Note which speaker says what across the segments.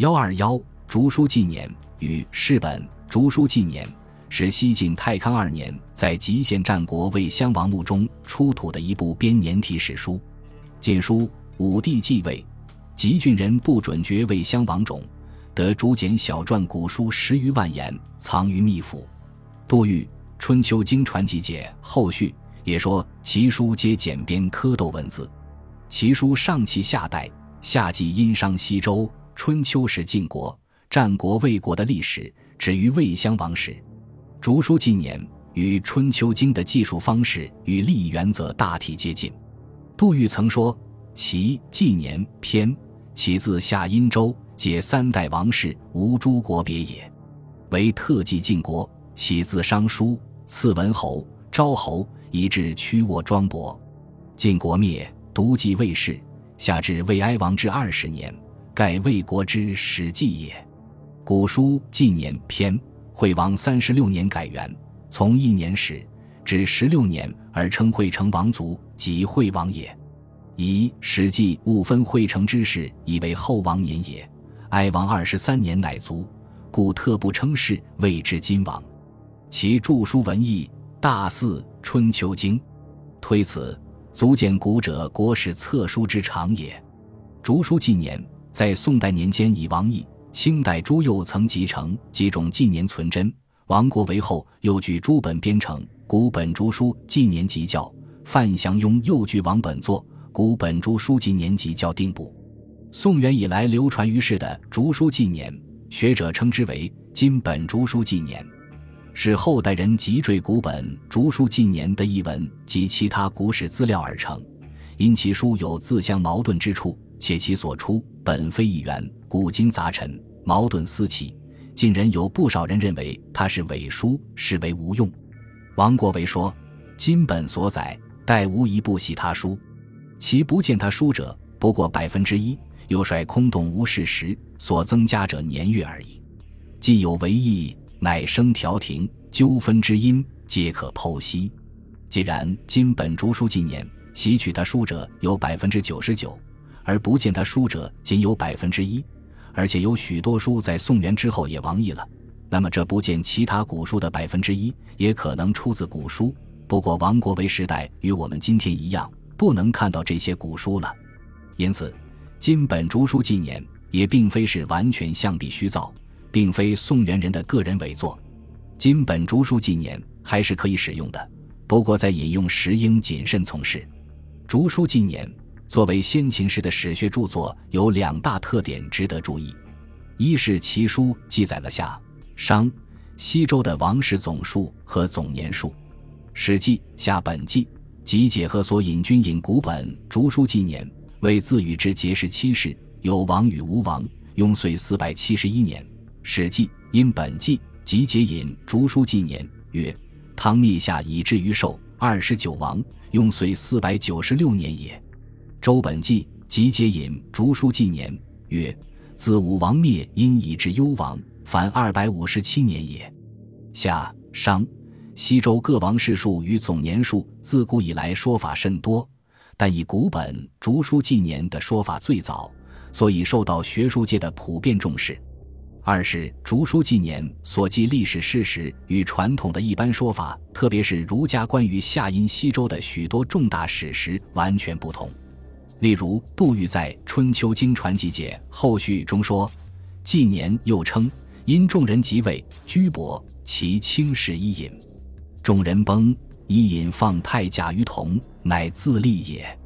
Speaker 1: 幺二幺竹书纪年与世本竹书纪年是西晋太康二年在吉县战国魏襄王墓中出土的一部编年体史书。晋书武帝继位，吉郡人不准爵魏襄王种，得竹简小篆古书十余万言，藏于秘府。杜预《春秋经传集解》后续也说，其书皆简编蝌蚪文字。其书上契夏代，夏季殷商西周。春秋时晋国、战国、魏国的历史止于魏襄王时。竹书纪年与《春秋经》的记述方式与立意原则大体接近。杜预曾说：“其纪年篇起自夏殷周，解三代王室，无诸国别也。为特记晋国，起自商书，次文侯、昭侯，以至屈沃庄伯。晋国灭，独记魏氏，下至魏哀王之二十年。”盖魏国之史记也。古书纪年篇，惠王三十六年改元，从一年始至十六年而称惠成王族，即惠王也。以史记勿分惠成之事，以为后王年也。哀王二十三年乃卒，故特不称氏，谓之今王。其著书文义大似《春秋经》，推此足见古者国史册书之长也。竹书纪年。在宋代年间已亡佚，清代朱佑曾集成几种纪年存真，亡国为后，又据诸本编成《古本竹书纪年集教》，范祥庸又据王本作《古本竹书纪年集教》定部。宋元以来流传于世的竹书纪年，学者称之为今本竹书纪年，是后代人急缀古本竹书纪年的译文及其他古史资料而成，因其书有自相矛盾之处。且其所出本非一源，古今杂陈，矛盾思起。近人有不少人认为它是伪书，视为无用。王国维说：“今本所载，待无一不喜他书，其不见他书者不过百分之一，又率空洞无事实，所增加者年月而已。既有为意，乃生调停纠纷之因，皆可剖析。既然今本竹书纪年习取他书者有百分之九十九。”而不见他书者仅有百分之一，而且有许多书在宋元之后也亡佚了。那么这不见其他古书的百分之一，也可能出自古书。不过王国维时代与我们今天一样，不能看到这些古书了。因此，金本竹书纪年也并非是完全象壁虚造，并非宋元人的个人伪作。金本竹书纪年还是可以使用的，不过在引用时应谨慎从事。竹书纪年。作为先秦时的史学著作，有两大特点值得注意：一是其书记载了夏、商、西周的王室总数和总年数，《史记·夏本纪》即解和所引军引古本竹书纪年为自禹之结识七世，有王与无王，雍岁四百七十一年，《史记·因本纪》即解引竹书纪年曰：汤灭夏以至于寿二十九王，雍岁四百九十六年也。周本纪即皆引竹书纪年曰：“自武王灭殷以至幽王，凡二百五十七年也。”夏、商、西周各王世数与总年数，自古以来说法甚多，但以古本竹书纪年的说法最早，所以受到学术界的普遍重视。二是竹书纪年所记历史事实与传统的一般说法，特别是儒家关于夏殷西周的许多重大史实完全不同。例如，杜预在《春秋经传集解》后续中说：“纪年又称，因众人即位，居伯，其轻视伊尹。众人崩，伊尹放太甲于同，乃自立也。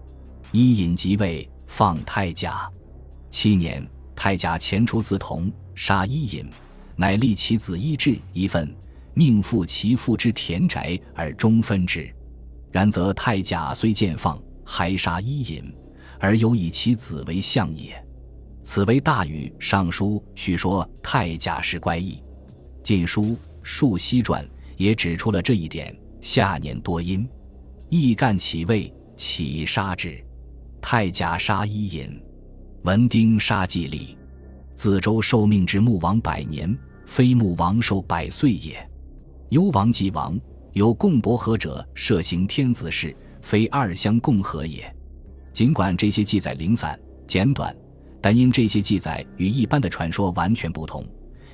Speaker 1: 伊尹即位，放太甲。七年，太甲前出自同，杀伊尹，乃立其子伊稚一份，命复其父之田宅而终分之。然则太甲虽见放，还杀伊尹。”而有以其子为相也，此为大禹《尚书》叙说太甲是乖异，《晋书·述西传》也指出了这一点。夏年多阴，易干起位，起杀之。太甲杀伊尹，文丁杀季历。自周受命之穆王百年，非穆王寿百岁也。幽王既亡，有共伯合者，设行天子事，非二相共和也。尽管这些记载零散简短，但因这些记载与一般的传说完全不同，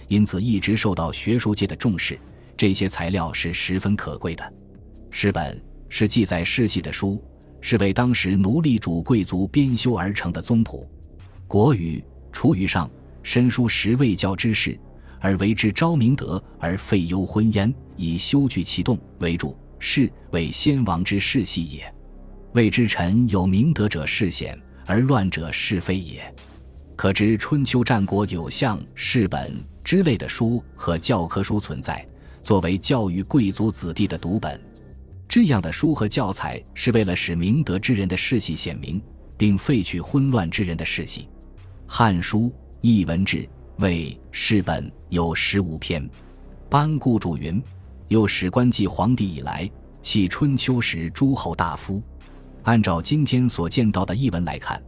Speaker 1: 因此一直受到学术界的重视。这些材料是十分可贵的。诗本是记载世系的书，是为当时奴隶主贵族编修而成的宗谱。国语出于上，申书十位教之事，而为之昭明德而废忧昏焉，以修具其动为主。是为先王之世系也。谓之臣有明德者是显，而乱者是非也。可知春秋战国有像世本之类的书和教科书存在，作为教育贵族子弟的读本。这样的书和教材是为了使明德之人的世系显明，并废去昏乱之人的世系。《汉书·艺文志》为世本有十五篇。班固注云：“又史官继皇帝以来，系春秋时诸侯大夫。”按照今天所见到的译文来看。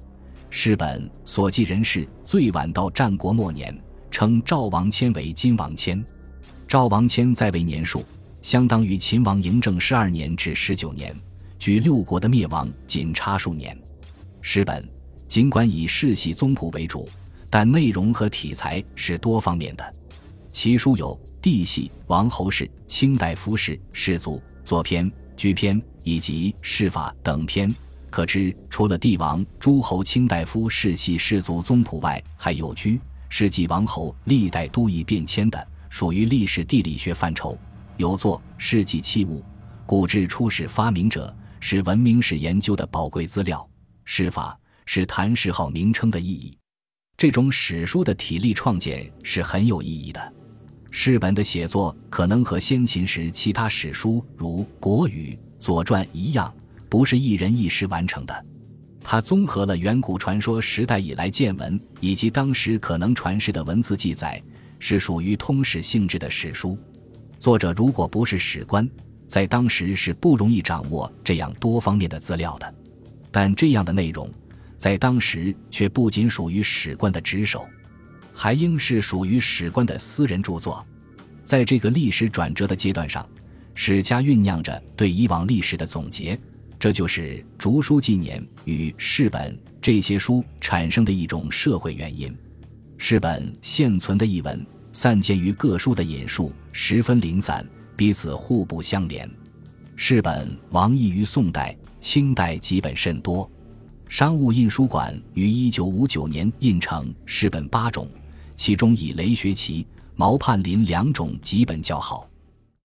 Speaker 1: 诗本所记人士最晚到战国末年，称赵王谦为金王谦。赵王谦在位年数相当于秦王嬴政十二年至十九年，距六国的灭亡仅差数年。诗本尽管以世系宗谱为主，但内容和题材是多方面的。其书有帝系、王侯氏、清代夫氏、氏族、作篇、居篇以及世法等篇。可知，除了帝王、诸侯、卿大夫世系氏族宗谱外，还有居、世纪王侯历代都邑变迁的，属于历史地理学范畴。有作世纪器物，古至初始发明者，是文明史研究的宝贵资料。史法是谭氏号名称的意义。这种史书的体例创建是很有意义的。世本的写作可能和先秦时其他史书如《国语》《左传》一样。不是一人一时完成的，它综合了远古传说时代以来见闻以及当时可能传世的文字记载，是属于通史性质的史书。作者如果不是史官，在当时是不容易掌握这样多方面的资料的。但这样的内容，在当时却不仅属于史官的职守，还应是属于史官的私人著作。在这个历史转折的阶段上，史家酝酿着对以往历史的总结。这就是《竹书纪年》与《世本》这些书产生的一种社会原因。《世本》现存的译文散见于各书的引述十分零散，彼此互不相连。《世本》亡佚于宋代、清代，几本甚多。商务印书馆于一九五九年印成《十本》八种，其中以雷学奇、毛盼林两种几本较好。